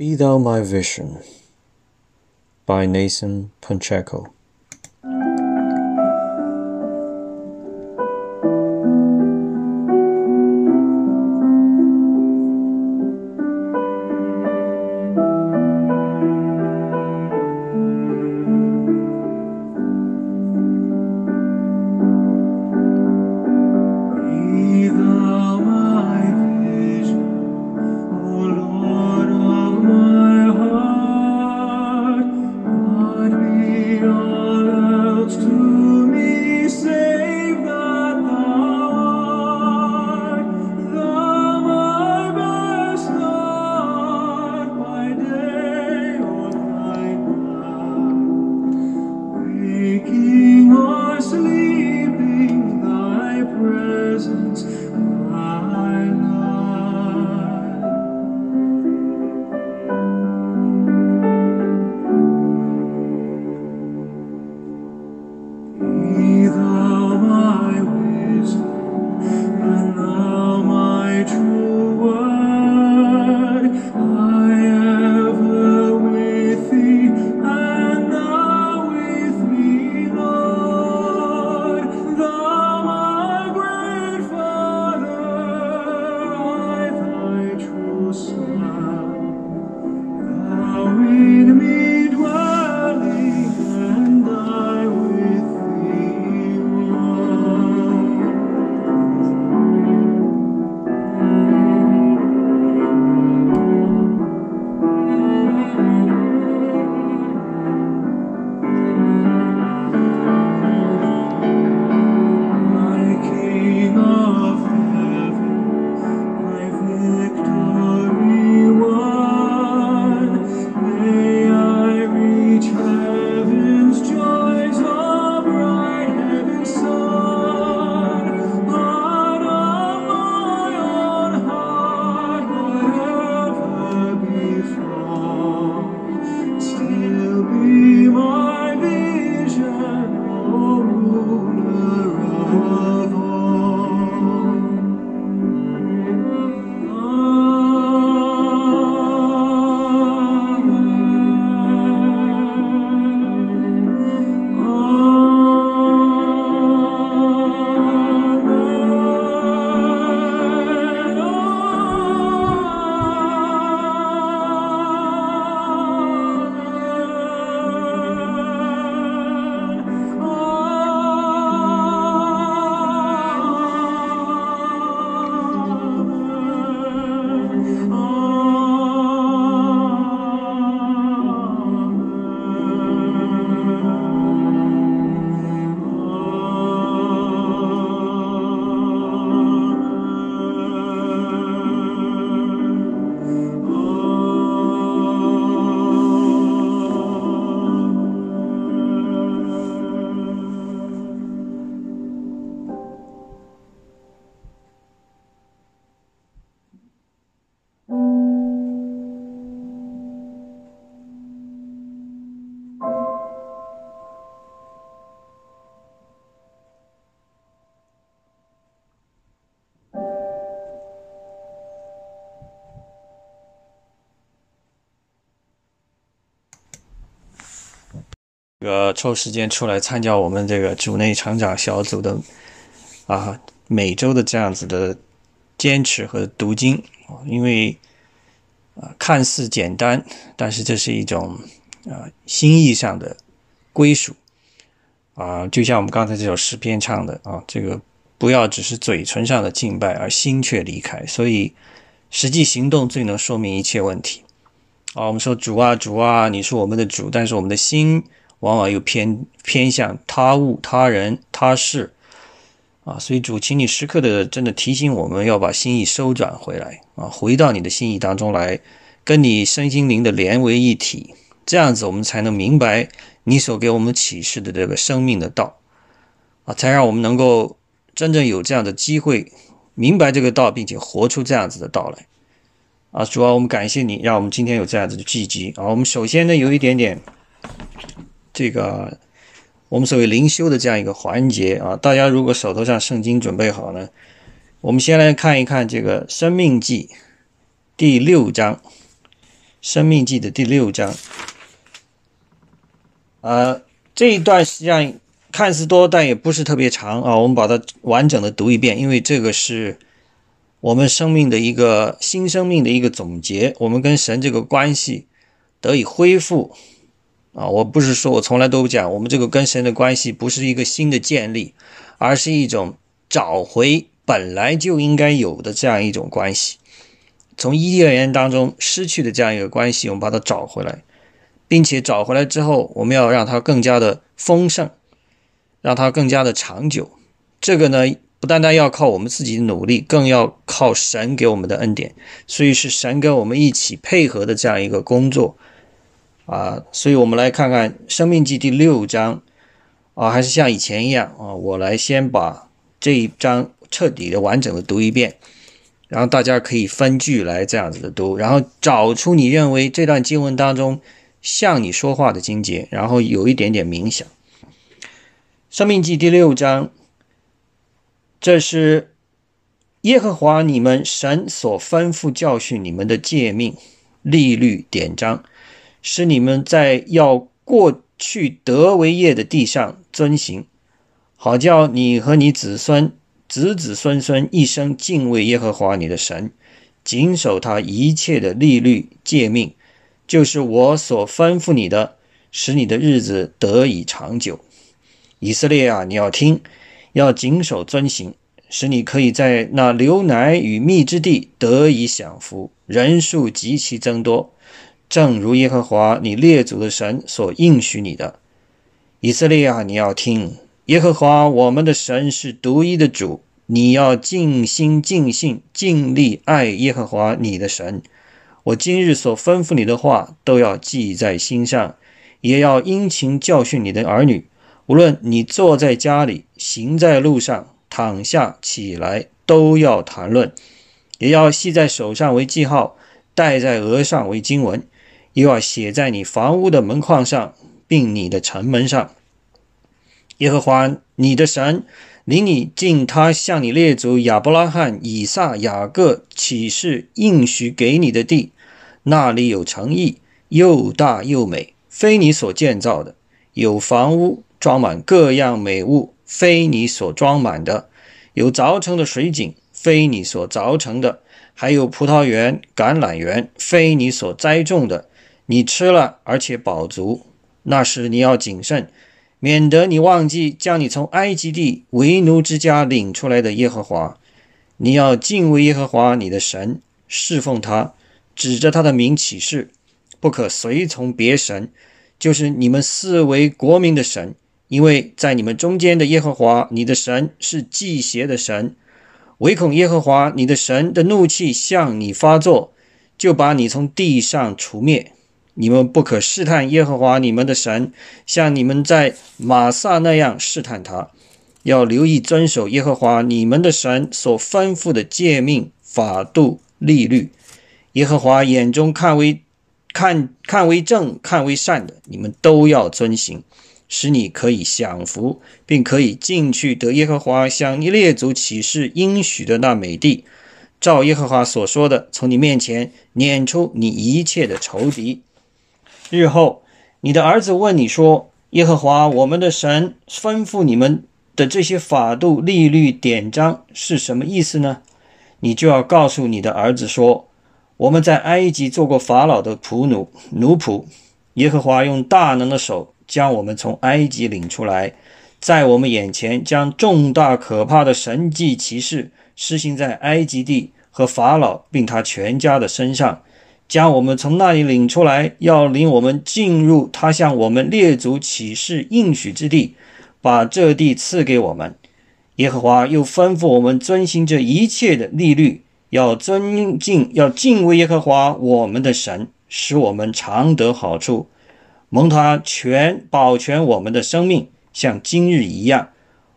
Be Thou My Vision by Nathan Pacheco. 个抽时间出来参加我们这个组内成长小组的啊每周的这样子的坚持和读经，因为啊看似简单，但是这是一种啊心意上的归属。啊，就像我们刚才这首诗篇唱的啊，这个不要只是嘴唇上的敬拜，而心却离开，所以实际行动最能说明一切问题。啊，我们说主啊主啊，你是我们的主，但是我们的心往往又偏偏向他物、他人、他事，啊，所以主，请你时刻的真的提醒我们要把心意收转回来啊，回到你的心意当中来，跟你身心灵的连为一体，这样子我们才能明白你所给我们启示的这个生命的道，啊，才让我们能够真正有这样的机会明白这个道，并且活出这样子的道来。啊，主要我们感谢你，让我们今天有这样子的契机啊。我们首先呢有一点点这个我们所谓灵修的这样一个环节啊。大家如果手头上圣经准备好呢，我们先来看一看这个《生命记》第六章生命记》的第六章。啊，这一段实际上看似多，但也不是特别长啊。我们把它完整的读一遍，因为这个是我们生命的一个新生命的一个总结，我们跟神这个关系得以恢复啊。我不是说我从来都不讲，我们这个跟神的关系不是一个新的建立，而是一种找回本来就应该有的这样一种关系。从伊甸园当中失去的这样一个关系，我们把它找回来。并且找回来之后，我们要让它更加的丰盛，让它更加的长久。这个呢，不单单要靠我们自己的努力，更要靠神给我们的恩典。所以是神跟我们一起配合的这样一个工作啊。所以我们来看看《生命记》第六章啊，还是像以前一样啊，我来先把这一章彻底的、完整的读一遍，然后大家可以分句来这样子的读，然后找出你认为这段经文当中。向你说话的经节，然后有一点点冥想。生命记第六章，这是耶和华你们神所吩咐教训你们的诫命、律律典章，使你们在要过去得为业的地上遵行，好叫你和你子孙、子子孙孙一生敬畏耶和华你的神，谨守他一切的律律诫命。就是我所吩咐你的，使你的日子得以长久。以色列啊，你要听，要谨守遵行，使你可以在那流奶与蜜之地得以享福，人数极其增多，正如耶和华你列祖的神所应许你的。以色列啊，你要听，耶和华我们的神是独一的主，你要尽心尽性尽力爱耶和华你的神。我今日所吩咐你的话，都要记在心上，也要殷勤教训你的儿女。无论你坐在家里，行在路上，躺下起来，都要谈论；也要系在手上为记号，戴在额上为经文，又要写在你房屋的门框上，并你的城门上。耶和华你的神。领你进他向你列祖亚伯拉罕、以撒、雅各启示应许给你的地，那里有诚意，又大又美，非你所建造的；有房屋装满各样美物，非你所装满的；有凿成的水井，非你所凿成的；还有葡萄园、橄榄园，非你所栽种的。你吃了，而且饱足，那时你要谨慎。免得你忘记将你从埃及地为奴之家领出来的耶和华，你要敬畏耶和华你的神，侍奉他，指着他的名起誓，不可随从别神，就是你们四为国民的神，因为在你们中间的耶和华你的神是祭邪的神，唯恐耶和华你的神的怒气向你发作，就把你从地上除灭。你们不可试探耶和华你们的神，像你们在马萨那样试探他。要留意遵守耶和华你们的神所吩咐的诫命、法度、律律。耶和华眼中看为看看为正、看为善的，你们都要遵行，使你可以享福，并可以进去得耶和华向你列祖起誓应许的那美地。照耶和华所说的，从你面前撵出你一切的仇敌。日后，你的儿子问你说：“耶和华我们的神吩咐你们的这些法度、利律、典章是什么意思呢？”你就要告诉你的儿子说：“我们在埃及做过法老的仆奴、奴仆。耶和华用大能的手将我们从埃及领出来，在我们眼前将重大可怕的神迹奇事施行在埃及地和法老并他全家的身上。”将我们从那里领出来，要领我们进入他向我们列祖启示应许之地，把这地赐给我们。耶和华又吩咐我们遵行这一切的律律，要尊敬、要敬畏耶和华我们的神，使我们常得好处，蒙他全保全我们的生命，像今日一样。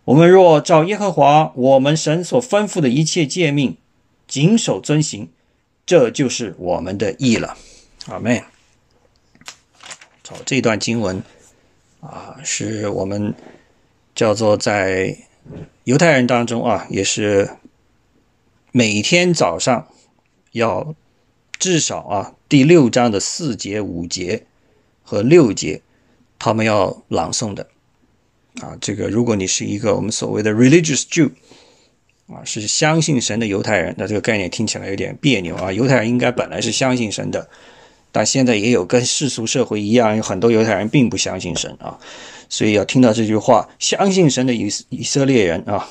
我们若照耶和华我们神所吩咐的一切诫命，谨守遵行。这就是我们的义了，阿妹。好，这段经文啊，是我们叫做在犹太人当中啊，也是每天早上要至少啊第六章的四节、五节和六节，他们要朗诵的啊。这个如果你是一个我们所谓的 religious Jew 啊，是相信神的犹太人，那这个概念听起来有点别扭啊。犹太人应该本来是相信神的，但现在也有跟世俗社会一样，有很多犹太人并不相信神啊。所以要听到这句话，相信神的以以色列人啊，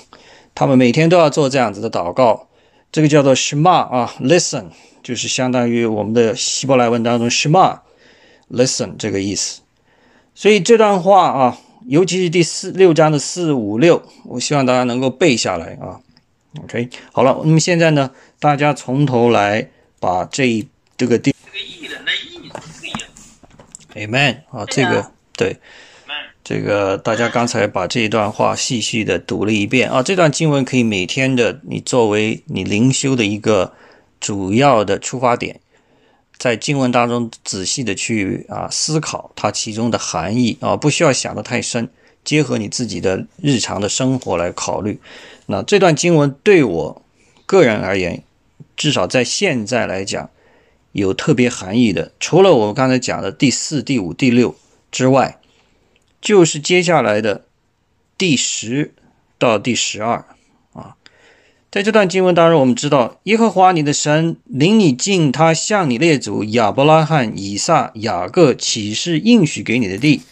他们每天都要做这样子的祷告，这个叫做 Shema 啊，Listen。就是相当于我们的希伯来文当中 “shema”，listen 这个意思。所以这段话啊，尤其是第四六章的四五六，我希望大家能够背下来啊。OK，好了，那么现在呢，大家从头来把这一这个第这个艺人的意是不一样。Amen 啊，这个对。这个大家刚才把这一段话细细的读了一遍啊，这段经文可以每天的你作为你灵修的一个主要的出发点，在经文当中仔细的去啊思考它其中的含义啊，不需要想的太深，结合你自己的日常的生活来考虑。那这段经文对我个人而言，至少在现在来讲有特别含义的，除了我刚才讲的第四、第五、第六之外。就是接下来的第十到第十二啊，在这段经文当中，我们知道耶和华你的神领你进他向你列祖亚伯拉罕、以撒、雅各启示应许给你的地，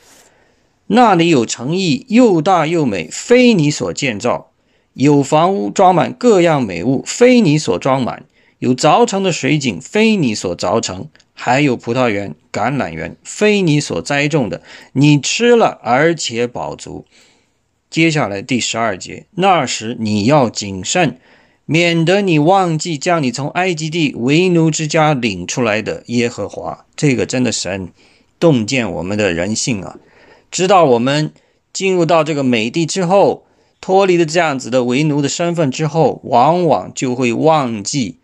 那里有城邑，又大又美，非你所建造；有房屋装满各样美物，非你所装满；有凿成的水井，非你所凿成。还有葡萄园、橄榄园，非你所栽种的，你吃了而且饱足。接下来第十二节，那时你要谨慎，免得你忘记将你从埃及地为奴之家领出来的耶和华。这个真的神洞见我们的人性啊，知道我们进入到这个美地之后，脱离了这样子的为奴的身份之后，往往就会忘记。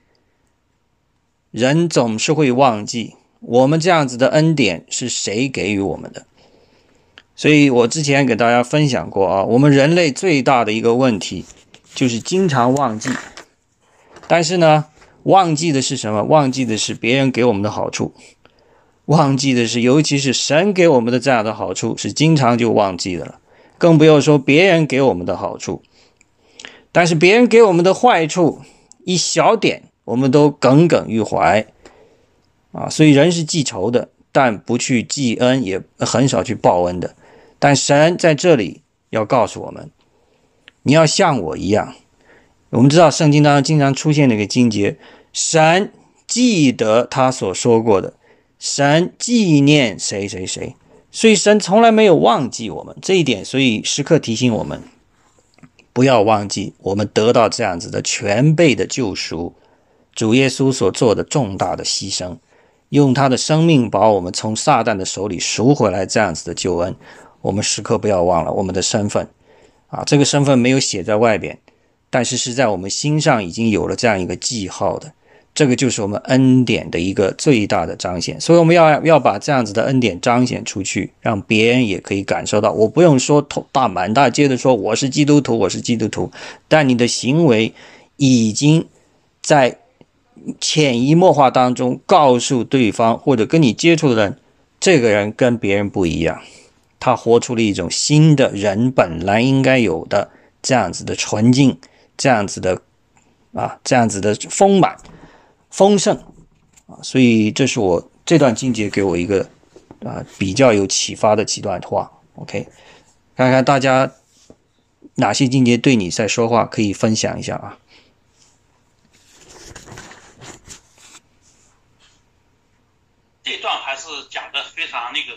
人总是会忘记我们这样子的恩典是谁给予我们的，所以我之前给大家分享过啊，我们人类最大的一个问题就是经常忘记。但是呢，忘记的是什么？忘记的是别人给我们的好处，忘记的是尤其是神给我们的这样的好处是经常就忘记的了，更不要说别人给我们的好处。但是别人给我们的坏处一小点。我们都耿耿于怀啊，所以人是记仇的，但不去记恩，也很少去报恩的。但神在这里要告诉我们，你要像我一样。我们知道圣经当中经常出现那个经节，神记得他所说过的，神纪念谁谁谁，所以神从来没有忘记我们这一点，所以时刻提醒我们，不要忘记我们得到这样子的全备的救赎。主耶稣所做的重大的牺牲，用他的生命把我们从撒旦的手里赎回来，这样子的救恩，我们时刻不要忘了我们的身份啊！这个身份没有写在外边，但是是在我们心上已经有了这样一个记号的，这个就是我们恩典的一个最大的彰显。所以我们要要把这样子的恩典彰显出去，让别人也可以感受到。我不用说大满大街的说我是基督徒，我是基督徒，但你的行为已经在。潜移默化当中告诉对方或者跟你接触的人，这个人跟别人不一样，他活出了一种新的人本来应该有的这样子的纯净，这样子的啊，这样子的丰满、丰盛啊，所以这是我这段经节给我一个啊比较有启发的几段话。OK，看看大家哪些经节对你在说话，可以分享一下啊。这段还是讲的非常那个，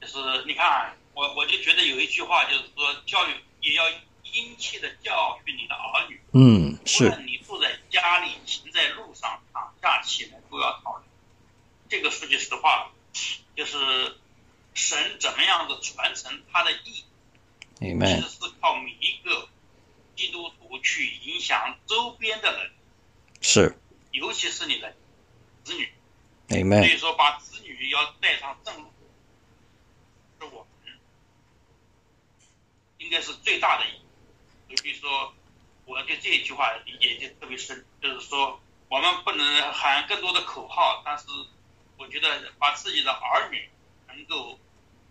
就是你看，我我就觉得有一句话就是说，教育也要殷切的教育你的儿女。嗯，无是，论你住在家里、行在路上、躺下起来，都要考虑。这个说句实话，就是神怎么样的传承他的意，其 Amen，实是靠每一个基督徒去影响周边的人，是尤其是你的子女。所 Amen，以说，把子女要带上正路，是我们应该是最大的意义。就比如说，我对这一句话理解就特别深，就是说，我们不能喊更多的口号，但是我觉得把自己的儿女能够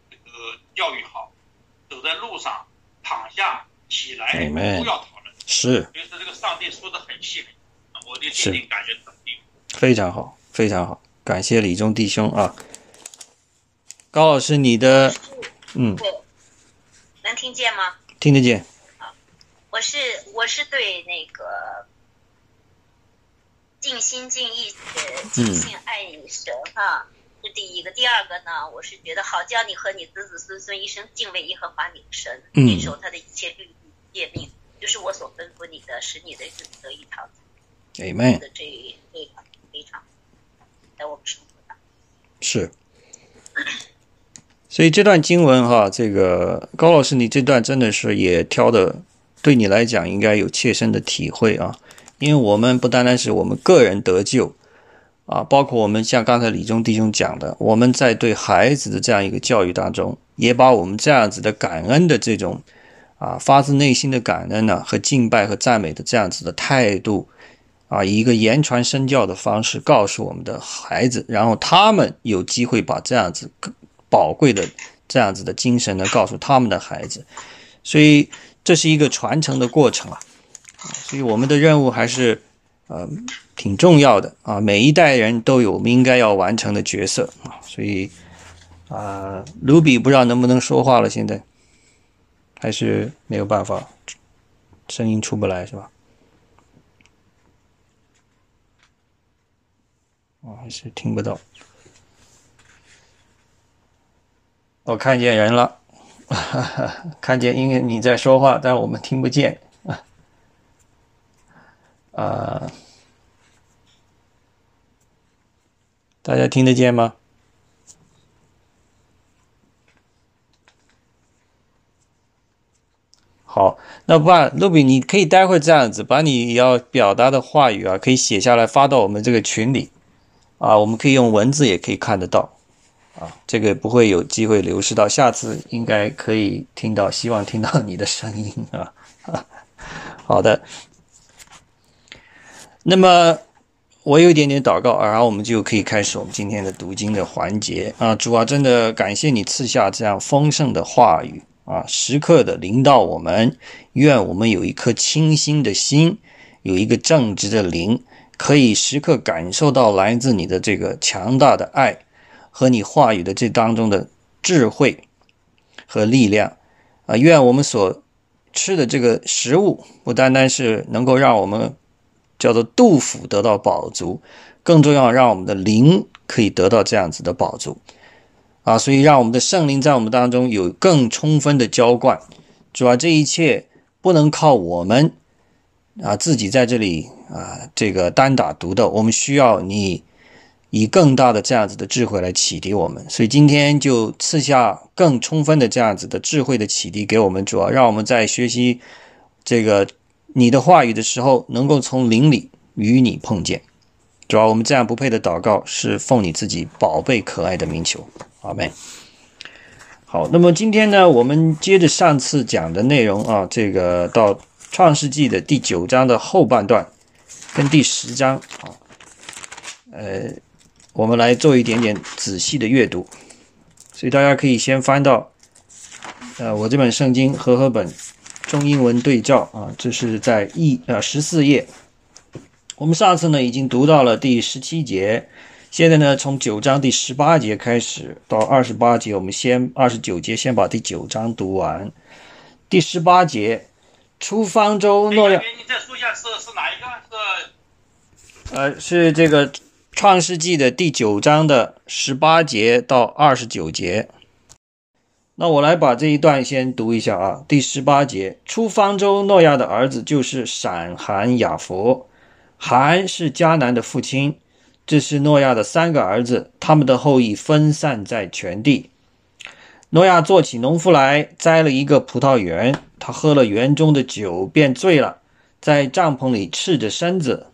这个教育好，走在路上躺下起来都要讨论。是所以说这个上帝说的很细很，我对是这点感觉肯定。非常好，非常好，感谢李忠弟兄啊。高老师，你的嗯，能听见吗？听得见？我是我是对那个尽心尽意呃尽心爱你神哈，这第一个。第二个呢，我是觉得好叫你和你子子孙孙一生敬畏耶和华你的神，嗯遵守他的一切律例诫命，就是我所吩咐你的，使你的日子得以长久 Amen，的这这一场非常在我们生活当中。是。所以这段经文哈，这个高老师，你这段真的是也挑的，对你来讲应该有切身的体会啊。因为我们不单单是我们个人得救啊，包括我们像刚才李忠弟兄讲的，我们在对孩子的这样一个教育当中，也把我们这样子的感恩的这种啊发自内心的感恩呢、和敬拜和赞美的这样子的态度啊，以一个言传身教的方式告诉我们的孩子，然后他们有机会把这样子宝贵的这样子的精神呢告诉他们的孩子，所以这是一个传承的过程啊。所以我们的任务还是呃挺重要的啊，每一代人都有我们应该要完成的角色啊，所以啊，卢比不知道能不能说话了，现在还是没有办法，声音出不来是吧？我，还是听不到。我看见人了，看见因为你在说话，但我们听不见。啊、大家听得见吗？好，那不然，露比，你可以待会这样子，把你要表达的话语啊，可以写下来发到我们这个群里，啊，我们可以用文字也可以看得到，啊，这个不会有机会流失到，下次应该可以听到，希望听到你的声音啊。好的，那么我有一点点祷告，然后我们就可以开始我们今天的读经的环节啊。主啊，真的感谢你赐下这样丰盛的话语啊，时刻的领导我们。愿我们有一颗清新的心，有一个正直的灵，可以时刻感受到来自你的这个强大的爱和你话语的这当中的智慧和力量啊。愿我们所吃的这个食物，不单单是能够让我们叫做杜甫得到饱足，更重要让我们的灵可以得到这样子的饱足啊！所以让我们的圣灵在我们当中有更充分的浇灌。主要这一切不能靠我们啊自己在这里啊这个单打独斗，我们需要你以更大的这样子的智慧来启迪我们。所以今天就赐下更充分的这样子的智慧的启迪给我们，主要让我们在学习这个你的话语的时候，能够从灵里与你碰见。主要我们这样不配的祷告，是奉你自己宝贝可爱的名求，阿门。好，那么今天呢，我们接着上次讲的内容啊，这个到创世纪的第九章的后半段，跟第十章啊，呃，我们来做一点点仔细的阅读。所以大家可以先翻到，呃，我这本圣经和合本中英文对照啊，这是在一呃十四页。我们上次呢已经读到了第十七节，现在呢从九章第十八节开始到二十八节，我们先二十九节先把第九章读完。第十八节，出方舟诺亚哎，你再说一下是是哪一个？是呃，是这个《创世纪》的第九章的十八节到二十九节。那我来把这一段先读一下啊。第十八节，出方舟诺亚的儿子就是闪、含、雅弗。含是迦南的父亲，这是诺亚的三个儿子，他们的后裔分散在全地。诺亚做起农夫来，栽了一个葡萄园，他喝了园中的酒，便醉了，在帐篷里赤着身子。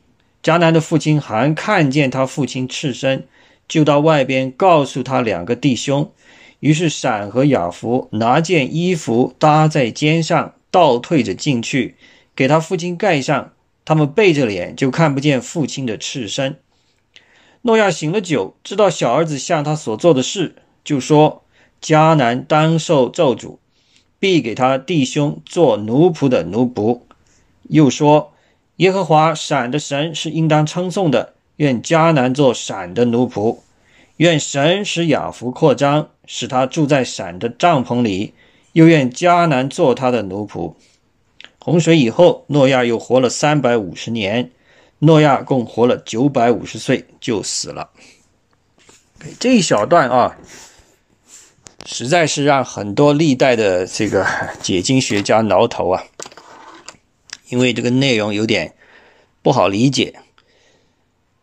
迦南的父亲还看见他父亲赤身，就到外边告诉他两个弟兄。于是闪和雅弗拿件衣服搭在肩上，倒退着进去，给他父亲盖上，他们背着脸就看不见父亲的赤身。诺亚醒了酒，知道小儿子向他所做的事，就说：“迦南当受咒诅，必给他弟兄做奴仆的奴仆。”又说：“耶和华闪的神是应当称颂的，愿迦南做闪的奴仆。愿神使雅福扩张，使他住在闪的帐篷里。又愿迦南做他的奴仆。”洪水以后，诺亚又活了三百五十年。诺亚共活了九百五十岁就死了。这一小段啊，实在是让很多历代的这个解经学家挠头啊，因为这个内容有点不好理解。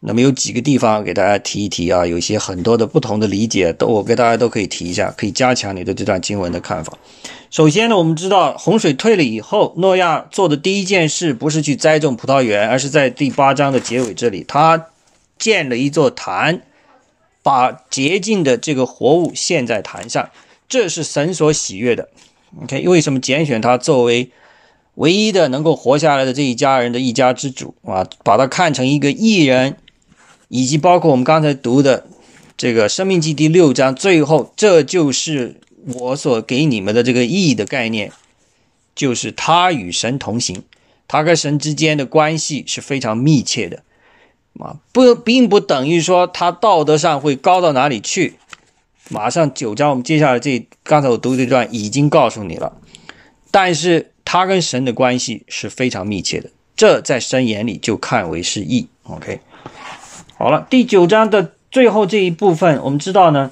那么有几个地方给大家提一提啊，有些很多的不同的理解，都我给大家都可以提一下，可以加强你对这段经文的看法。首先呢，我们知道洪水退了以后，诺亚做的第一件事不是去栽种葡萄园，而是在第八章的结尾这里，他建了一座坛，把洁净的这个活物献在坛上，这是神所喜悦的。OK，为什么拣选他作为唯一的能够活下来的这一家人的一家之主啊？把他看成一个艺人。以及包括我们刚才读的这个《生命记》第六章，最后这就是我所给你们的这个意义的概念，就是他与神同行，他跟神之间的关系是非常密切的，啊，不，并不等于说他道德上会高到哪里去。马上九章，我们接下来这刚才我读这段已经告诉你了，但是他跟神的关系是非常密切的，这在神眼里就看为是义。OK。好了，第九章的最后这一部分，我们知道呢，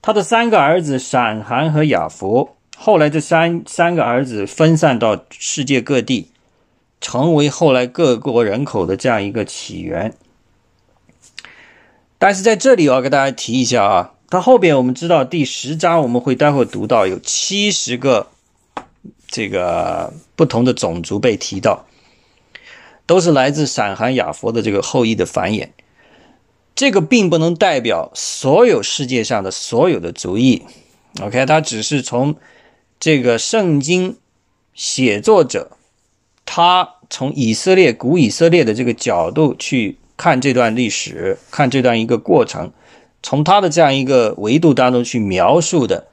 他的三个儿子闪、含和雅弗，后来这三三个儿子分散到世界各地，成为后来各国人口的这样一个起源。但是在这里我要给大家提一下啊，他后边我们知道第十章我们会待会读到有七十个这个不同的种族被提到，都是来自闪、含、雅弗的这个后裔的繁衍。这个并不能代表所有世界上的所有的族裔，OK，它只是从这个圣经写作者他从以色列古以色列的这个角度去看这段历史，看这段一个过程，从他的这样一个维度当中去描述的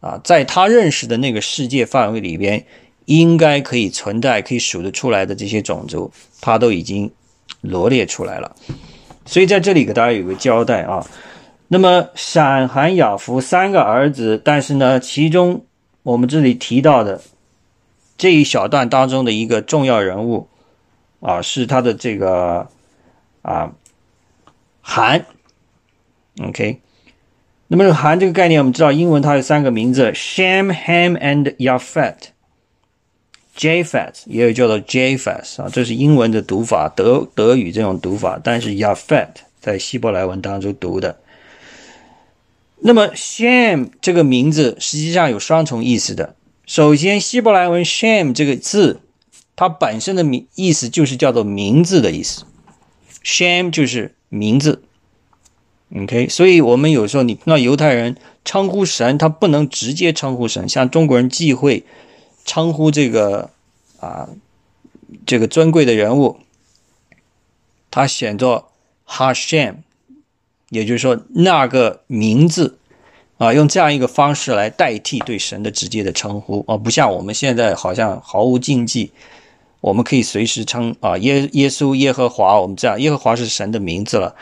啊，在他认识的那个世界范围里边，应该可以存在、可以数得出来的这些种族，他都已经罗列出来了。所以在这里给大家有个交代啊。那么闪、韩、雅弗三个儿子，但是呢，其中我们这里提到的这一小段当中的一个重要人物啊，是他的这个啊韩。OK，那么韩这个概念，我们知道英文它有三个名字：Sham、Ham and Yafet。Japheth 也有叫做 Japheth 啊，这是英文的读法，德德语这种读法。但是 Yafet 在希伯来文当中读的。那么 Sham 这个名字实际上有双重意思的。首先，希伯来文 Sham 这个字，它本身的名意思就是叫做名字的意思。Sham 就是名字。OK，所以我们有时候你那犹太人称呼神，他不能直接称呼神，像中国人忌讳。称呼这个啊，这个尊贵的人物，他选作 Hashem，也就是说那个名字啊，用这样一个方式来代替对神的直接的称呼啊，不像我们现在好像毫无禁忌，我们可以随时称啊耶耶稣耶和华，我们这样耶和华是神的名字了。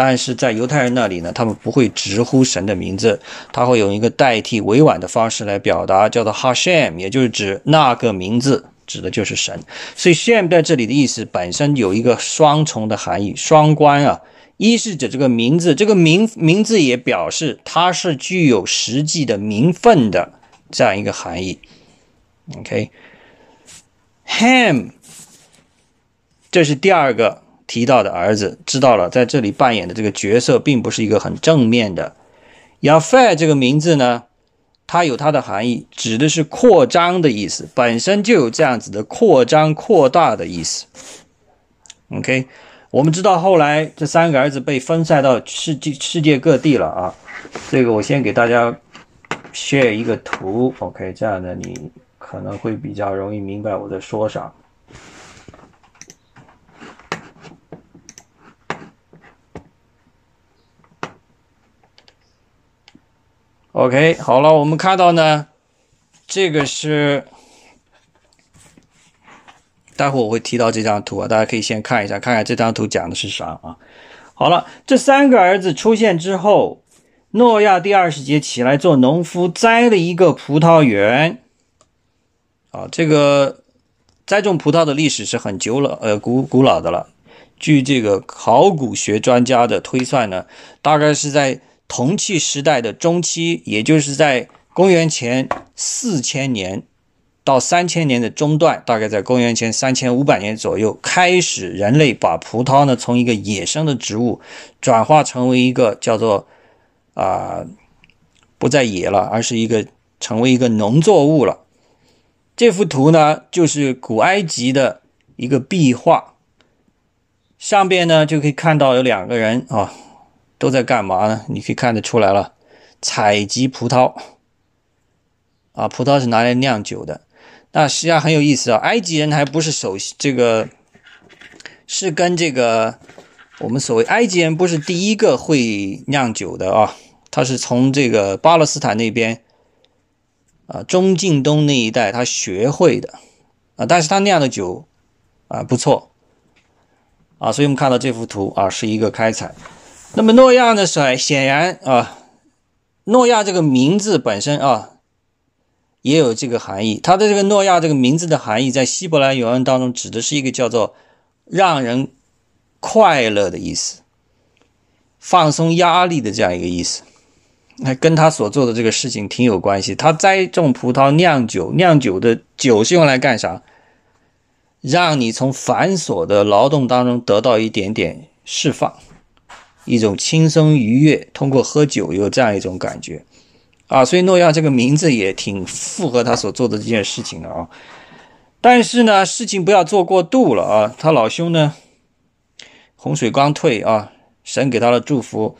但是在犹太人那里呢，他们不会直呼神的名字，他会用一个代替委婉的方式来表达，叫做 hush 也就是指那个名字，指的就是神。所以 Shem 在这里的意思本身有一个双重的含义，双关啊。一是指这个名字，这个名名字也表示它是具有实际的名分的这样一个含义。OK，Ham，这是第二个。提到的儿子知道了，在这里扮演的这个角色并不是一个很正面的。Yafet 这个名字呢，它有它的含义，指的是扩张的意思，本身就有这样子的扩张、扩大的意思。OK，我们知道后来这三个儿子被分散到世界世界各地了啊。这个我先给大家 share 一个图，OK，这样的你可能会比较容易明白我在说啥。OK，好了，我们看到呢，这个是，待会我会提到这张图啊，大家可以先看一下，看看这张图讲的是啥啊。好了，这三个儿子出现之后，诺亚第二十节起来做农夫，栽了一个葡萄园。啊，这个栽种葡萄的历史是很久了，呃，古古老的了。据这个考古学专家的推算呢，大概是在铜器时代的中期，也就是在公元前四千年到三千年的中段，大概在公元前三千五百年左右，开始人类把葡萄呢从一个野生的植物转化成为一个叫做啊、不再野了，而是一个成为一个农作物了。这幅图呢，就是古埃及的一个壁画。上边呢就可以看到有两个人啊，都在干嘛呢？你可以看得出来了，采集葡萄啊，葡萄是拿来酿酒的。那实际上很有意思啊，埃及人还不是首这个，是跟这个我们所谓埃及人不是第一个会酿酒的啊，他是从这个巴勒斯坦那边啊中近东那一带他学会的啊，但是他酿的酒啊不错。啊，所以我们看到这幅图啊，是一个开采。那么诺亚呢，是显然啊，诺亚这个名字本身啊，也有这个含义。它的这个诺亚这个名字的含义，在希伯来原文当中指的是一个叫做让人快乐的意思，放松压力的这样一个意思。那跟他所做的这个事情挺有关系。他栽种葡萄酿酒，酿酒的酒是用来干啥？让你从繁琐的劳动当中得到一点点释放，一种轻松愉悦。通过喝酒有这样一种感觉啊，所以诺亚这个名字也挺符合他所做的这件事情的啊。但是呢，事情不要做过度了啊。他老兄呢，洪水刚退啊，神给他的祝福，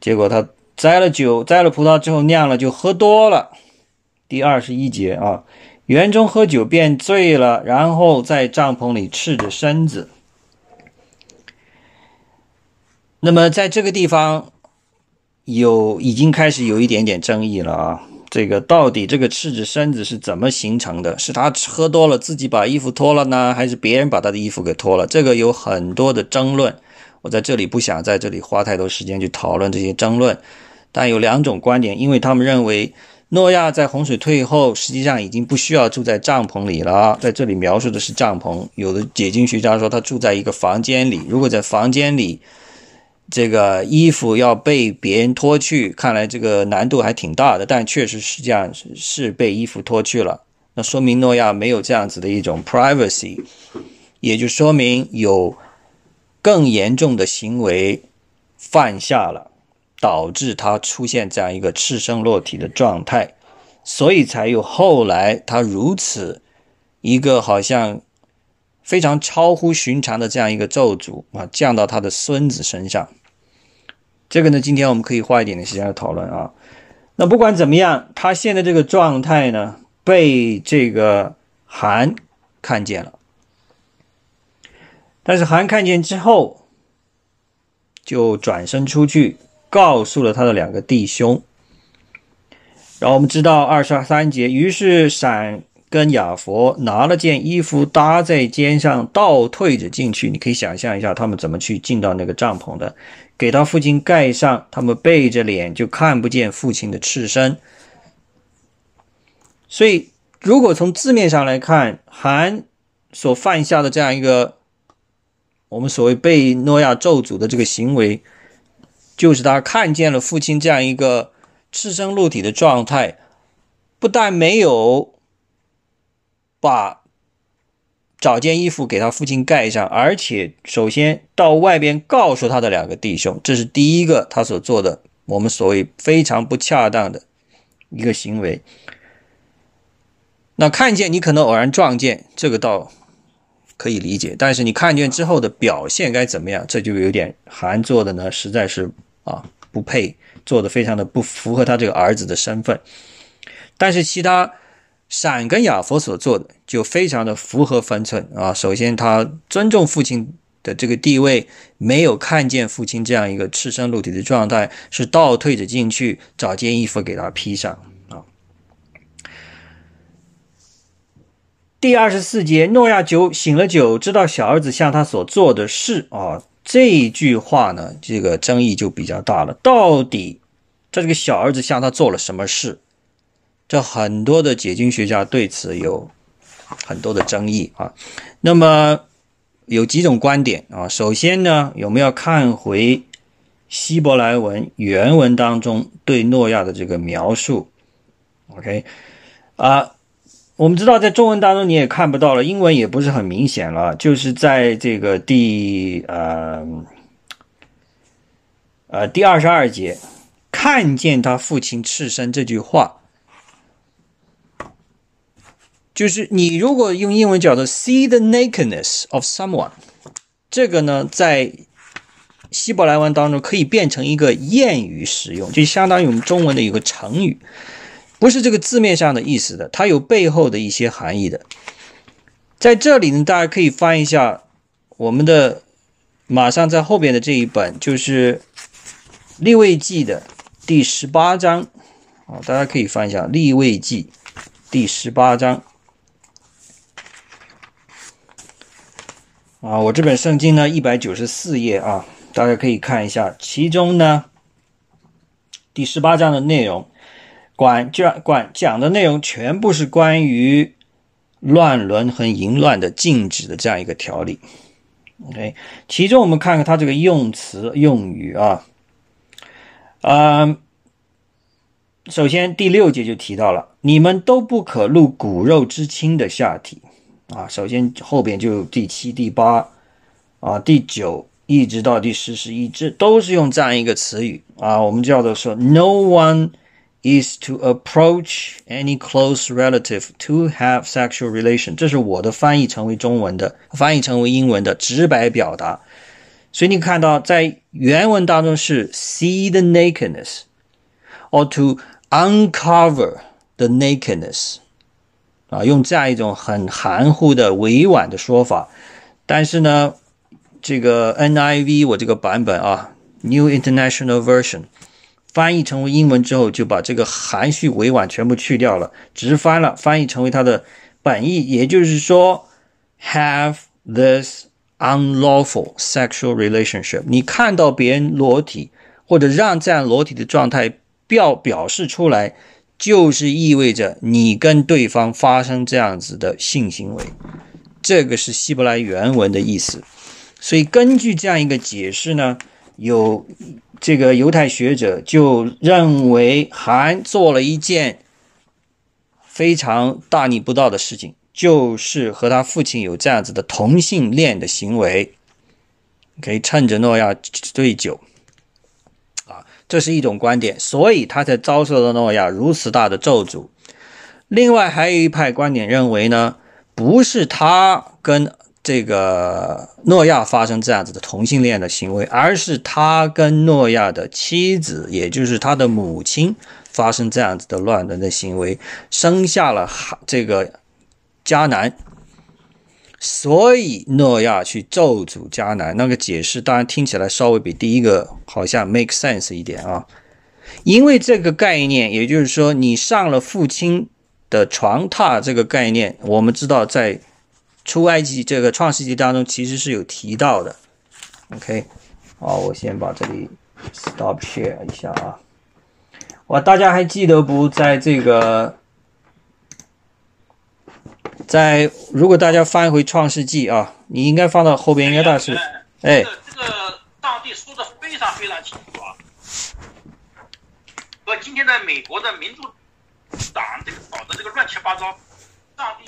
结果他摘了酒，摘了葡萄之后酿了就喝多了。第二十一节啊。园中喝酒便醉了，然后在帐篷里赤着身子。那么在这个地方有已经开始有一点点争议了啊！这个到底这个赤子身子是怎么形成的？是他喝多了自己把衣服脱了呢，还是别人把他的衣服给脱了？这个有很多的争论，我在这里不想在这里花太多时间去讨论这些争论。但有两种观点，因为他们认为。诺亚在洪水退后，实际上已经不需要住在帐篷里了。在这里描述的是帐篷，有的解经学家说他住在一个房间里。如果在房间里，这个衣服要被别人脱去，看来这个难度还挺大的。但确实实际上是被衣服脱去了，那说明诺亚没有这样子的一种 privacy，也就说明有更严重的行为犯下了。导致他出现这样一个赤身裸体的状态，所以才有后来他如此一个好像非常超乎寻常的这样一个咒诅啊，降到他的孙子身上。这个呢，今天我们可以花一点的时间来讨论啊。那不管怎么样，他现在这个状态呢，被这个韩看见了，但是韩看见之后，就转身出去。告诉了他的两个弟兄，然后我们知道二十三节，于是闪跟亚佛拿了件衣服搭在肩上，倒退着进去。你可以想象一下，他们怎么去进到那个帐篷的，给他父亲盖上，他们背着脸就看不见父亲的赤身。所以，如果从字面上来看，韩所犯下的这样一个我们所谓被诺亚咒诅的这个行为。就是他看见了父亲这样一个赤身露体的状态，不但没有把找件衣服给他父亲盖上，而且首先到外边告诉他的两个弟兄，这是第一个他所做的我们所谓非常不恰当的一个行为。那看见你可能偶然撞见，这个倒可以理解，但是你看见之后的表现该怎么样，这就有点韩做的呢，实在是。啊，不配做的非常的不符合他这个儿子的身份，但是其他闪跟亚佛所做的就非常的符合分寸啊。首先，他尊重父亲的这个地位，没有看见父亲这样一个赤身露体的状态，是倒退着进去找件衣服给他披上啊。第二十四节，诺亚酒醒了酒，知道小儿子向他所做的事啊。这一句话呢，这个争议就比较大了。到底这个小儿子向他做了什么事？这很多的解经学家对此有很多的争议啊。那么有几种观点啊。首先呢，有没有看回希伯来文原文当中对诺亚的这个描述？OK 啊。我们知道，在中文当中你也看不到了，英文也不是很明显了。就是在这个第呃呃第二十二节，看见他父亲赤身这句话，就是你如果用英文叫做 “see the nakedness of someone”，这个呢，在希伯来文当中可以变成一个谚语使用，就相当于我们中文的一个成语。不是这个字面上的意思的，它有背后的一些含义的。在这里呢，大家可以翻一下我们的马上在后边的这一本，就是立位记的第十八章啊，大家可以翻一下立位记第十八章啊，我这本圣经呢一百九十四页啊，大家可以看一下，其中呢第十八章的内容。管讲管讲的内容全部是关于乱伦和淫乱的禁止的这样一个条例。OK，其中我们看看它这个用词用语啊，嗯，首先第六节就提到了，你们都不可露骨肉之亲的下体啊。首先后边就第七、第八啊、第九一直到第十、十一，这都是用这样一个词语啊，我们叫做说，No one。is to approach any close relative to have sexual relation。这是我的翻译成为中文的，翻译成为英文的直白表达。所以你看到在原文当中是 see the nakedness or to uncover the nakedness 啊，用这样一种很含糊的委婉的说法。但是呢，这个 NIV 我这个版本啊，New International Version。翻译成为英文之后，就把这个含蓄委婉全部去掉了，直翻了，翻译成为它的本意，也就是说，have this unlawful sexual relationship。你看到别人裸体，或者让这样裸体的状态表表示出来，就是意味着你跟对方发生这样子的性行为。这个是希伯来原文的意思。所以根据这样一个解释呢，有。这个犹太学者就认为，韩做了一件非常大逆不道的事情，就是和他父亲有这样子的同性恋的行为，可以趁着诺亚醉酒，这是一种观点，所以他才遭受了诺亚如此大的咒诅。另外还有一派观点认为呢，不是他跟。这个诺亚发生这样子的同性恋的行为，而是他跟诺亚的妻子，也就是他的母亲，发生这样子的乱伦的行为，生下了这个迦南，所以诺亚去咒诅迦南。那个解释当然听起来稍微比第一个好像 make sense 一点啊，因为这个概念，也就是说你上了父亲的床榻这个概念，我们知道在。出埃及这个创世纪当中其实是有提到的，OK，好，我先把这里 stop share 一下啊。哇，大家还记得不？在这个，在如果大家翻回创世纪啊，你应该放到后边，应该大是，哎，这个上帝说的非常非常清楚啊，和今天的美国的民主党这个搞的这个乱七八糟，上帝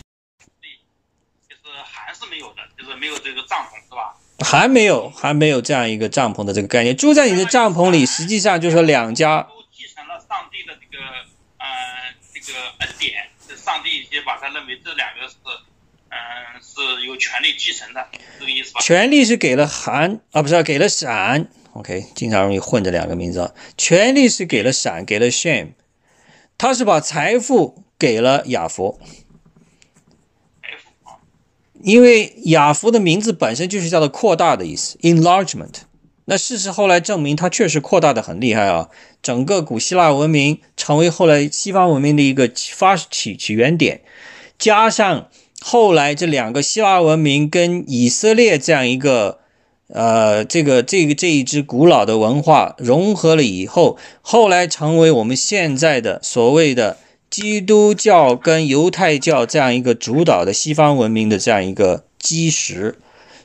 就是。还是没有的，就是没有这个帐篷，是吧？还没有，还没有这样一个帐篷的这个概念。住在你的帐篷里，实际上就是两家都继承了上帝的这个，呃，这个恩典。上帝也把他认为这两个是，嗯，是有权利继承的，这个意思吧？权利是给了韩啊，不是给了闪。OK，经常容易混这两个名字啊。权利是给了闪，给了 Shame，他是把财富给了雅佛。因为雅弗的名字本身就是叫做扩大的意思，enlargement。那事实后来证明，它确实扩大的很厉害啊！整个古希腊文明成为后来西方文明的一个发起起源点，加上后来这两个希腊文明跟以色列这样一个呃这个这个这一支古老的文化融合了以后，后来成为我们现在的所谓的基督教跟犹太教这样一个主导的西方文明的这样一个基石。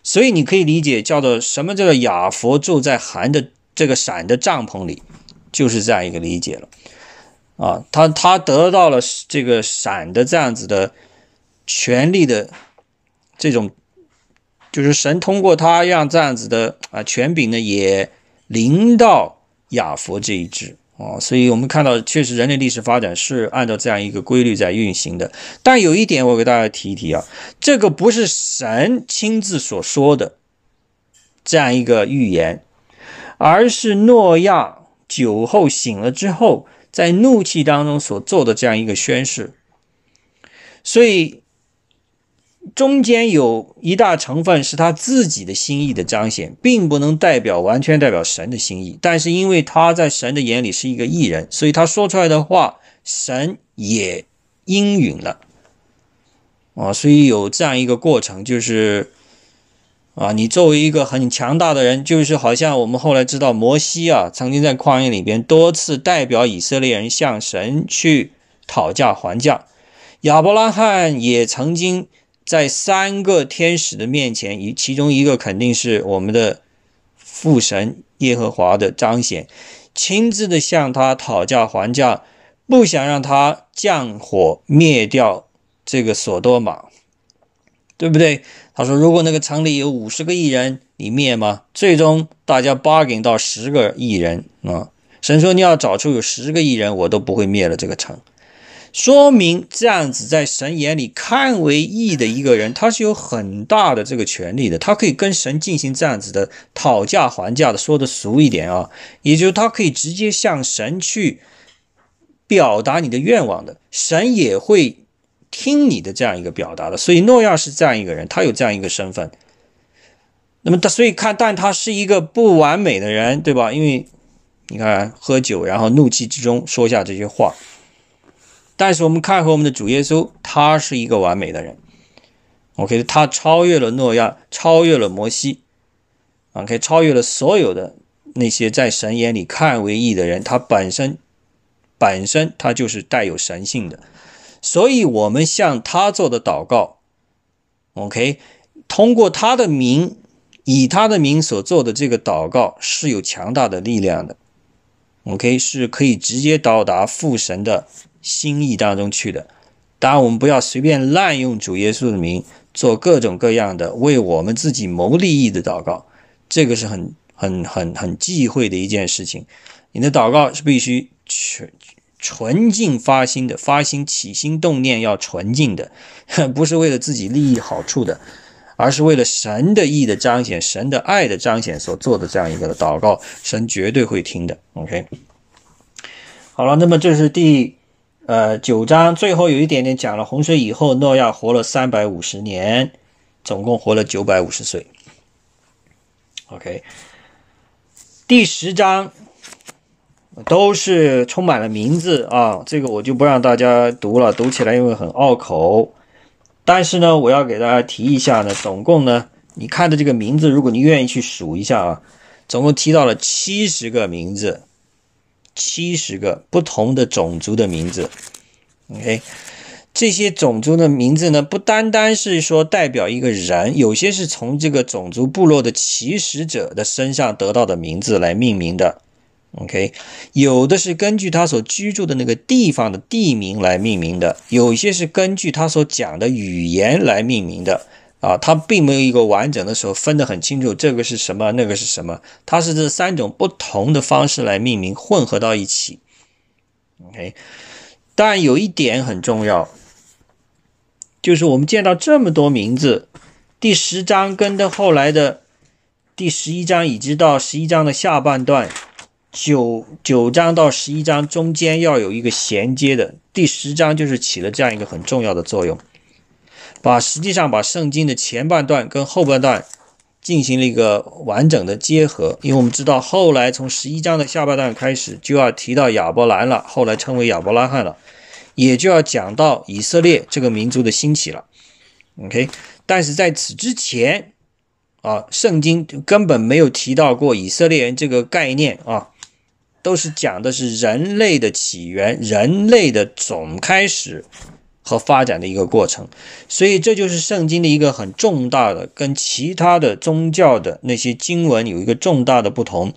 所以你可以理解叫做什么叫做雅佛住在寒的这个闪的帐篷里，就是这样一个理解了。啊，他他得到了这个闪的这样子的权力的这种，就是神通过他让这样子的啊权柄呢也临到雅佛这一支。哦，所以我们看到，确实人类历史发展是按照这样一个规律在运行的。但有一点，我给大家提一提啊，这个不是神亲自所说的这样一个预言，而是诺亚酒后醒了之后，在怒气当中所做的这样一个宣誓。所以。中间有一大成分是他自己的心意的彰显，并不能代表完全代表神的心意。但是因为他在神的眼里是一个艺人，所以他说出来的话，神也应允了。啊，所以有这样一个过程，就是啊，你作为一个很强大的人，就是好像我们后来知道摩西啊，曾经在旷野里边多次代表以色列人向神去讨价还价，亚伯拉罕也曾经。在三个天使的面前，一其中一个肯定是我们的父神耶和华的彰显，亲自的向他讨价还价，不想让他降火灭掉这个索多玛，对不对？他说：“如果那个城里有五十个艺人，你灭吗？”最终大家 bargain 到十个艺人啊，神说：“你要找出有十个艺人，我都不会灭了这个城。”说明这样子，在神眼里看为义的一个人，他是有很大的这个权利的，他可以跟神进行这样子的讨价还价的。说的俗一点啊，也就是他可以直接向神去表达你的愿望的，神也会听你的这样一个表达的。所以诺亚是这样一个人，他有这样一个身份。那么他所以看，但他是一个不完美的人，对吧？因为你看喝酒，然后怒气之中说下这些话。但是我们看和我们的主耶稣，他是一个完美的人。OK，他超越了诺亚，超越了摩西，OK，超越了所有的那些在神眼里看为义的人。他本身本身他就是带有神性的，所以我们向他做的祷告，OK，通过他的名，以他的名所做的这个祷告是有强大的力量的。OK，是可以直接到达父神的。心意当中去的，当然我们不要随便滥用主耶稣的名做各种各样的为我们自己谋利益的祷告，这个是很很很很忌讳的一件事情。你的祷告是必须纯纯净发心的，发心起心动念要纯净的，不是为了自己利益好处的，而是为了神的意的彰显，神的爱的彰显所做的这样一个祷告，神绝对会听的。OK，好了，那么这是第。呃，九章最后有一点点讲了洪水以后，诺亚活了三百五十年，总共活了九百五十岁。OK，第十章都是充满了名字啊，这个我就不让大家读了，读起来因为很拗口。但是呢，我要给大家提一下呢，总共呢，你看的这个名字，如果你愿意去数一下啊，总共提到了七十个名字。七十个不同的种族的名字，OK，这些种族的名字呢，不单单是说代表一个人，有些是从这个种族部落的起始者的身上得到的名字来命名的，OK，有的是根据他所居住的那个地方的地名来命名的，有些是根据他所讲的语言来命名的。啊，它并没有一个完整的时候分得很清楚，这个是什么，那个是什么，它是这三种不同的方式来命名混合到一起。OK，但有一点很重要，就是我们见到这么多名字，第十章跟着后来的第十一章，以及到十一章的下半段，九九章到十一章中间要有一个衔接的，第十章就是起了这样一个很重要的作用。把实际上把圣经的前半段跟后半段进行了一个完整的结合，因为我们知道后来从十一章的下半段开始就要提到亚伯兰了，后来称为亚伯拉罕了，也就要讲到以色列这个民族的兴起了。OK，但是在此之前啊，圣经根本没有提到过以色列人这个概念啊，都是讲的是人类的起源、人类的总开始和发展的一个过程，所以这就是圣经的一个很重大的，跟其他的宗教的那些经文有一个重大的不同，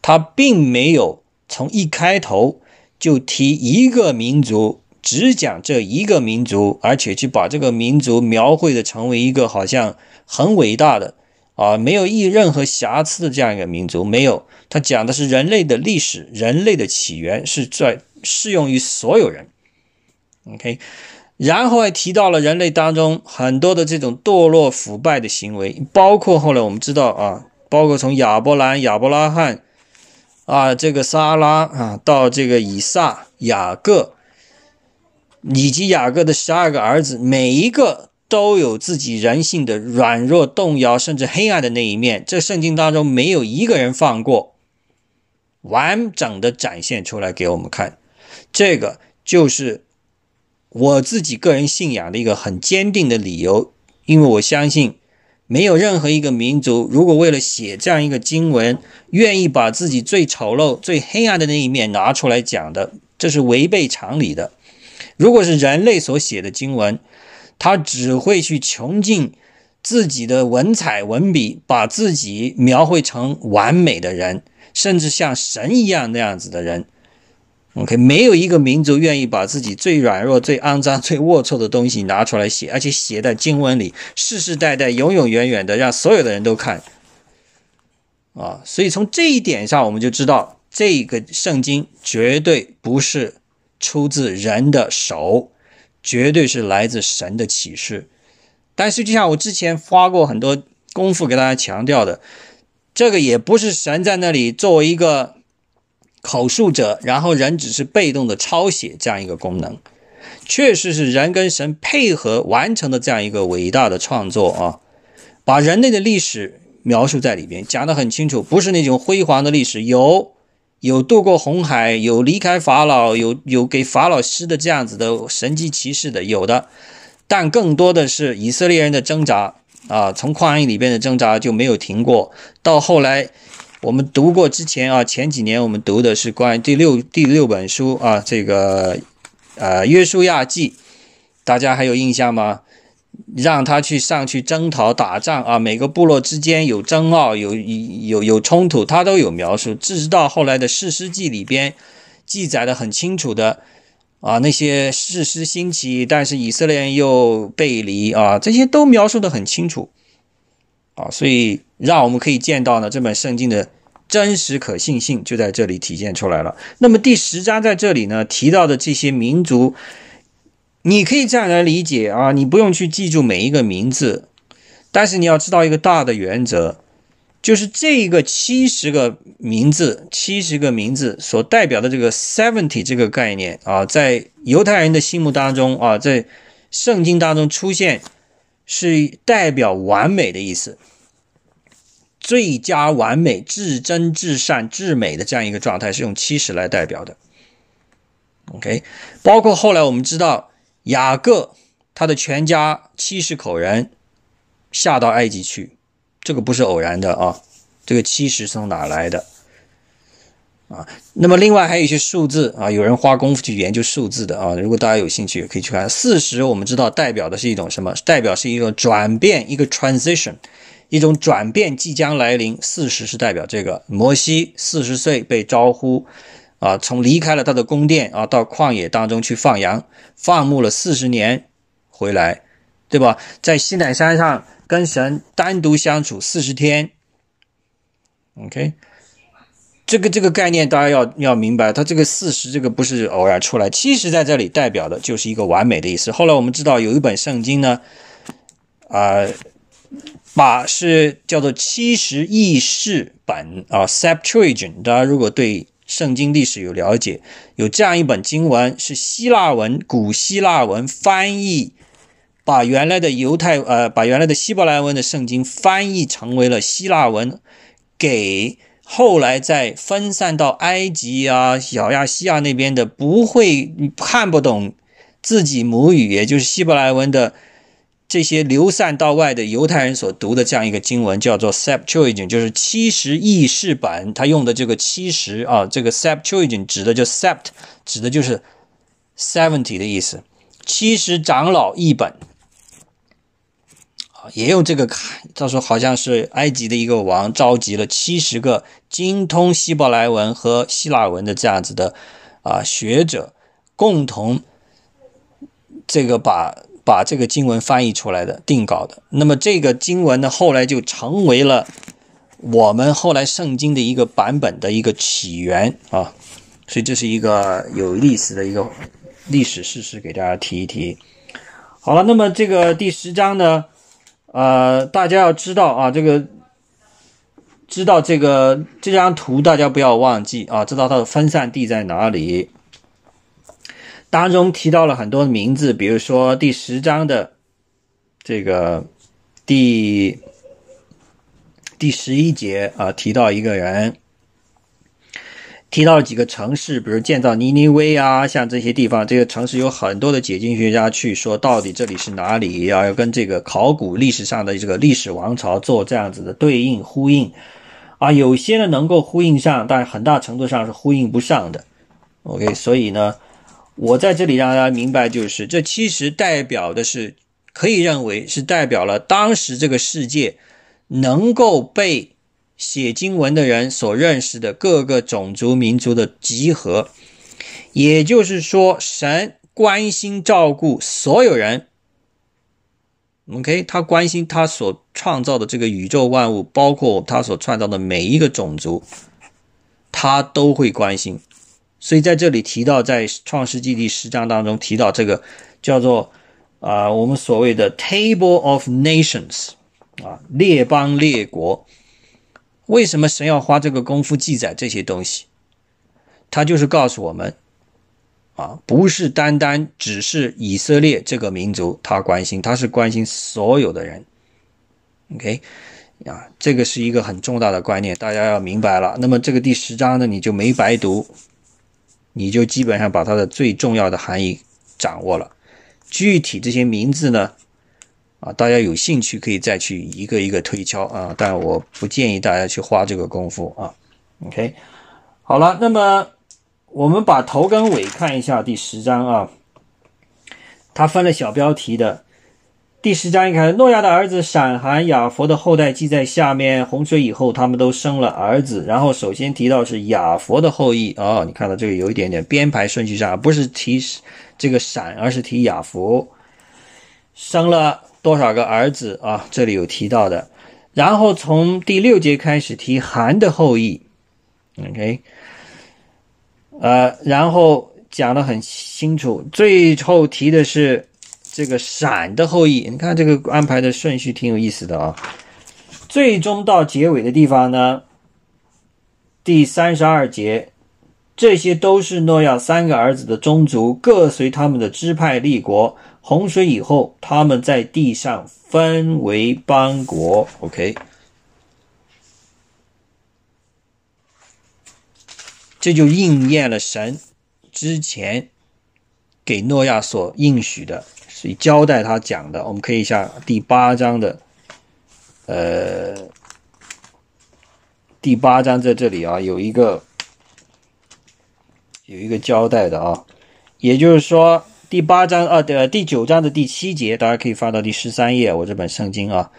它并没有从一开头就提一个民族。只讲这一个民族，而且去把这个民族描绘的成为一个好像很伟大的啊，没有一任何瑕疵的这样一个民族，没有。他讲的是人类的历史，人类的起源是在适用于所有人。OK，然后还提到了人类当中很多的这种堕落腐败的行为，包括后来我们知道啊，包括从亚伯兰、亚伯拉罕啊，这个撒拉啊，到这个以撒、雅各。以及雅各的十二个儿子，每一个都有自己人性的软弱、动摇，甚至黑暗的那一面。这圣经当中没有一个人放过，完整的展现出来给我们看。这个就是我自己个人信仰的一个很坚定的理由，因为我相信，没有任何一个民族，如果为了写这样一个经文，愿意把自己最丑陋、最黑暗的那一面拿出来讲的，这是违背常理的。如果是人类所写的经文，他只会去穷尽自己的文采文笔，把自己描绘成完美的人，甚至像神一样那样子的人。OK，没有一个民族愿意把自己最软弱、最肮脏、最龌龊的东西拿出来写，而且写在经文里，世世代代、永永远远的让所有的人都看。啊，所以从这一点上，我们就知道这个圣经绝对不是。出自人的手，绝对是来自神的启示。但实际上我之前花过很多功夫给大家强调的，这个也不是神在那里作为一个口述者，然后人只是被动的抄写这样一个功能。确实是人跟神配合完成的这样一个伟大的创作啊！把人类的历史描述在里边，讲得很清楚，不是那种辉煌的历史，有。有渡过红海，有离开法老，有有给法老施的这样子的神迹奇事的，有的，但更多的是以色列人的挣扎啊，从旷野里边的挣扎就没有停过。到后来，我们读过之前啊，前几年我们读的是关于第六第六本书啊，这个呃约书亚记，大家还有印象吗？让他去上去征讨打仗啊，每个部落之间有争拗，有有有冲突，他都有描述。直到后来的士师记里边记载的很清楚的啊，那些士师兴起，但是以色列又背离啊，这些都描述的很清楚啊，所以让我们可以见到呢，这本圣经的真实可信性就在这里体现出来了。那么第十章在这里呢提到的这些民族。你可以这样来理解啊，你不用去记住每一个名字，但是你要知道一个大的原则，就是这个七十个名字，七十个名字所代表的这个 seventy 这个概念啊，在犹太人的心目当中啊，在圣经当中出现，是代表完美的意思，最佳完美、至真、至善、至美的这样一个状态，是用七十来代表的。OK，包括后来我们知道。雅各他的全家七十口人下到埃及去，这个不是偶然的啊！这个七十从哪来的啊？那么另外还有一些数字啊，有人花功夫去研究数字的啊。如果大家有兴趣，可以去看四十。我们知道代表的是一种什么？代表是一个转变，一个 transition，一种转变即将来临。四十是代表这个摩西四十岁被招呼。啊，从离开了他的宫殿啊，到旷野当中去放羊，放牧了四十年，回来，对吧？在西乃山上跟神单独相处四十天。OK，这个这个概念大家要要明白，它这个四十这个不是偶然出来，七十在这里代表的就是一个完美的意思。后来我们知道有一本圣经呢，啊，把是叫做七十译释本啊，Septuagint，大家如果对。圣经历史有了解，有这样一本经文是希腊文、古希腊文翻译把原来的犹太呃，把原来的希伯来文的圣经翻译成为了希腊文，给后来在分散到埃及啊、小亚细亚那边的不会看不懂自己母语，也就是希伯来文的这些流散到外的犹太人所读的这样一个经文，叫做 Septuagint，就是七十译式版。他用的这个七十啊，这个 Septuagint 指的就 Sept，指的就是 seventy 的意思，七十长老译本。也有这个看，他说好像是埃及的一个王召集了七十个精通希伯来文和希腊文的这样子的啊学者，共同这个把把这个经文翻译出来的定稿的。那么这个经文呢，后来就成为了我们后来圣经的一个版本的一个起源啊。所以这是一个有历史的一个历史事实，给大家提一提。好了，那么这个第十章呢？呃，大家要知道啊，这个知道这个这张图，大家不要忘记啊，知道它的分散地在哪里。当中提到了很多名字，比如说第十章的这个第第十一节啊，提到一个人。提到了几个城市，比如建造尼尼微啊，像这些地方，这个城市有很多的解经学家去说，到底这里是哪里？要要跟这个考古历史上的这个历史王朝做这样子的对应呼应啊。有些呢能够呼应上，但很大程度上是呼应不上的。OK，所以呢，我在这里让大家明白，就是这其实代表的是，可以认为是代表了当时这个世界能够被。写经文的人所认识的各个种族民族的集合，也就是说，神关心照顾所有人。OK，他关心他所创造的这个宇宙万物，包括他所创造的每一个种族，他都会关心。所以在这里提到，在创世纪第十章当中提到这个叫做啊，我们所谓的 Table of Nations 啊，列邦列国。为什么神要花这个功夫记载这些东西？他就是告诉我们，啊，不是单单只是以色列这个民族他关心，他是关心所有的人。OK，啊，这个是一个很重大的观念，大家要明白了。那么这个第十章呢，你就没白读，你就基本上把它的最重要的含义掌握了。具体这些名字呢？啊，大家有兴趣可以再去一个一个推敲啊，但我不建议大家去花这个功夫啊。OK，好了，那么我们把头跟尾看一下第十章啊，它分了小标题的。第十章一开始，诺亚的儿子闪、含、雅佛的后代记在下面。洪水以后，他们都生了儿子。然后首先提到是雅佛的后裔哦，你看到这个有一点点编排顺序上不是提这个闪，而是提雅佛生了。多少个儿子啊？这里有提到的，然后从第六节开始提韩的后裔，OK，呃，然后讲的很清楚，最后提的是这个闪的后裔。你看这个安排的顺序挺有意思的啊。最终到结尾的地方呢，第三十二节，这些都是诺亚三个儿子的宗族，各随他们的支派立国。洪水以后，他们在地上分为邦国。OK，这就应验了神之前给诺亚所应许的，所以交代他讲的。我们可以下第八章的，呃，第八章在这里啊，有一个有一个交代的啊，也就是说。第八章啊的第九章的第七节，大家可以翻到第十三页。我这本圣经啊，《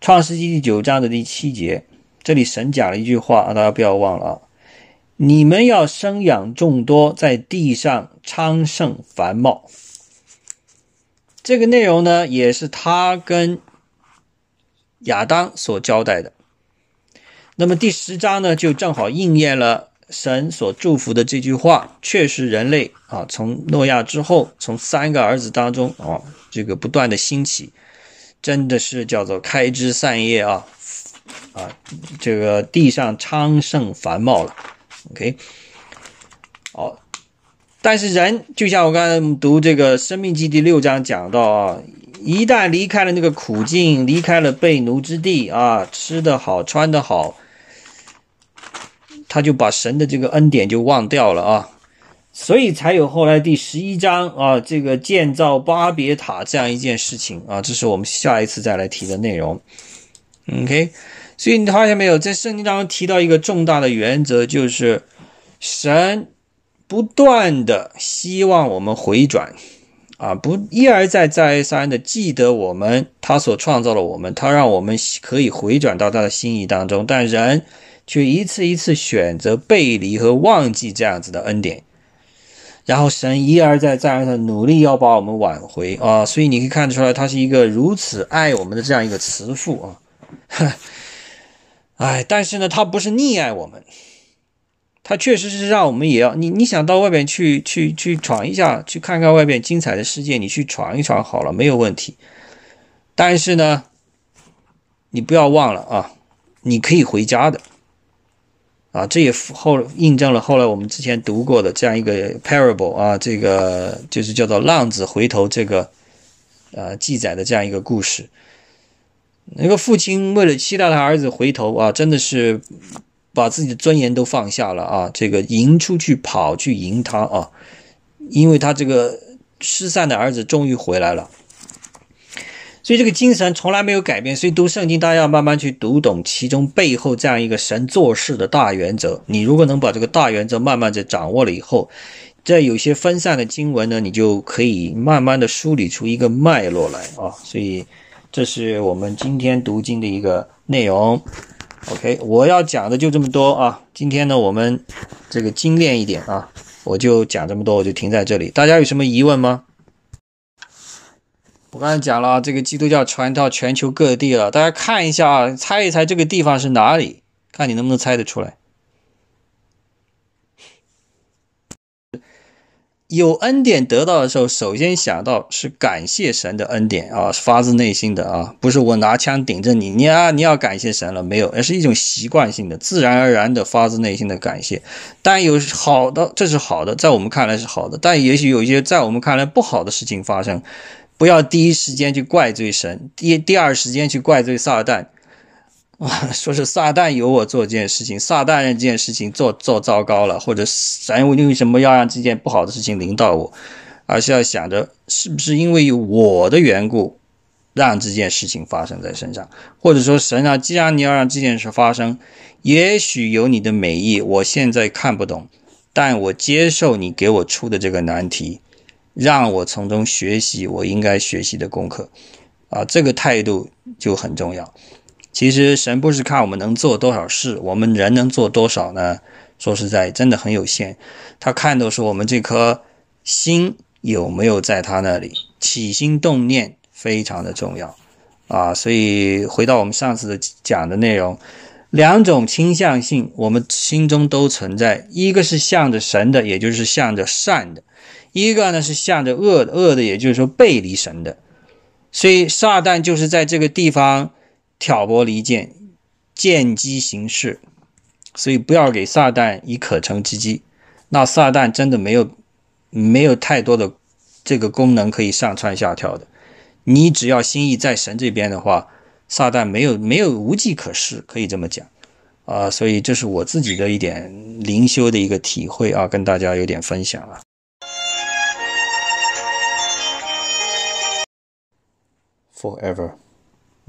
创世纪》第九章的第七节，这里神讲了一句话啊，大家不要忘了啊，你们要生养众多，在地上昌盛繁茂。这个内容呢，也是他跟亚当所交代的。那么第十章呢，就正好应验了。神所祝福的这句话，确实人类啊，从诺亚之后，从三个儿子当中啊，这个不断的兴起，真的是叫做开枝散叶啊，啊，这个地上昌盛繁茂了。OK，好，但是人就像我刚才读这个《生命记》第六章讲到啊，一旦离开了那个苦境，离开了被奴之地啊，吃得好，穿得好，他就把神的这个恩典就忘掉了啊，所以才有后来第十一章啊，这个建造巴别塔这样一件事情啊，这是我们下一次再来提的内容。OK，所以你发现没有，在圣经当中提到一个重大的原则，就是神不断的希望我们回转。啊，不一而再、再而三的记得我们，他所创造了我们，他让我们可以回转到他的心意当中，但人却一次一次选择背离和忘记这样子的恩典，然后神一而再、再而三努力要把我们挽回啊，所以你可以看得出来，他是一个如此爱我们的这样一个慈父啊，哎，但是呢，他不是溺爱我们。他确实是让我们也要你，你想到外边去去去闯一下，去看看外边精彩的世界，你去闯一闯好了，没有问题。但是呢，你不要忘了啊，你可以回家的啊，这也后印证了后来我们之前读过的这样一个 parable 啊，这个就是叫做浪子回头这个呃记载的这样一个故事。那个父亲为了期待他儿子回头啊，真的是。把自己的尊严都放下了啊！这个迎出去跑去迎他啊，因为他这个失散的儿子终于回来了，所以这个精神从来没有改变。所以读圣经，大家要慢慢去读懂其中背后这样一个神做事的大原则。你如果能把这个大原则慢慢的掌握了以后，在有些分散的经文呢，你就可以慢慢的梳理出一个脉络来啊。所以这是我们今天读经的一个内容。OK，我要讲的就这么多啊。今天呢，我们这个精炼一点啊，我就讲这么多，我就停在这里。大家有什么疑问吗？我刚才讲了，这个基督教传到全球各地了，大家看一下啊，猜一猜这个地方是哪里？看你能不能猜得出来。有恩典得到的时候，首先想到是感谢神的恩典啊，发自内心的啊，不是我拿枪顶着你，你啊你要感谢神了没有？而是一种习惯性的、自然而然的发自内心的感谢。但有好的，这是好的，在我们看来是好的，但也许有一些在我们看来不好的事情发生，不要第一时间去怪罪神，第第二时间去怪罪撒旦。啊，说是撒旦由我做这件事情，撒旦让这件事情做做糟糕了，或者神为什么要让这件不好的事情临到我，而是要想着是不是因为我的缘故让这件事情发生在身上，或者说神啊，既然你要让这件事发生，也许有你的美意，我现在看不懂，但我接受你给我出的这个难题，让我从中学习我应该学习的功课，啊，这个态度就很重要。其实神不是看我们能做多少事，我们人能做多少呢？说实在，真的很有限。他看的是我们这颗心有没有在他那里，起心动念非常的重要啊。所以回到我们上次的讲的内容，两种倾向性我们心中都存在，一个是向着神的，也就是向着善的；一个呢是向着恶的，恶的也就是说背离神的。所以撒旦就是在这个地方。挑拨离间，见机行事，所以不要给撒旦以可乘之机。那撒旦真的没有没有太多的这个功能可以上蹿下跳的。你只要心意在神这边的话，撒旦没有没有无计可施，可以这么讲啊。所以这是我自己的一点灵修的一个体会啊，跟大家有点分享了。Forever。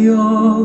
your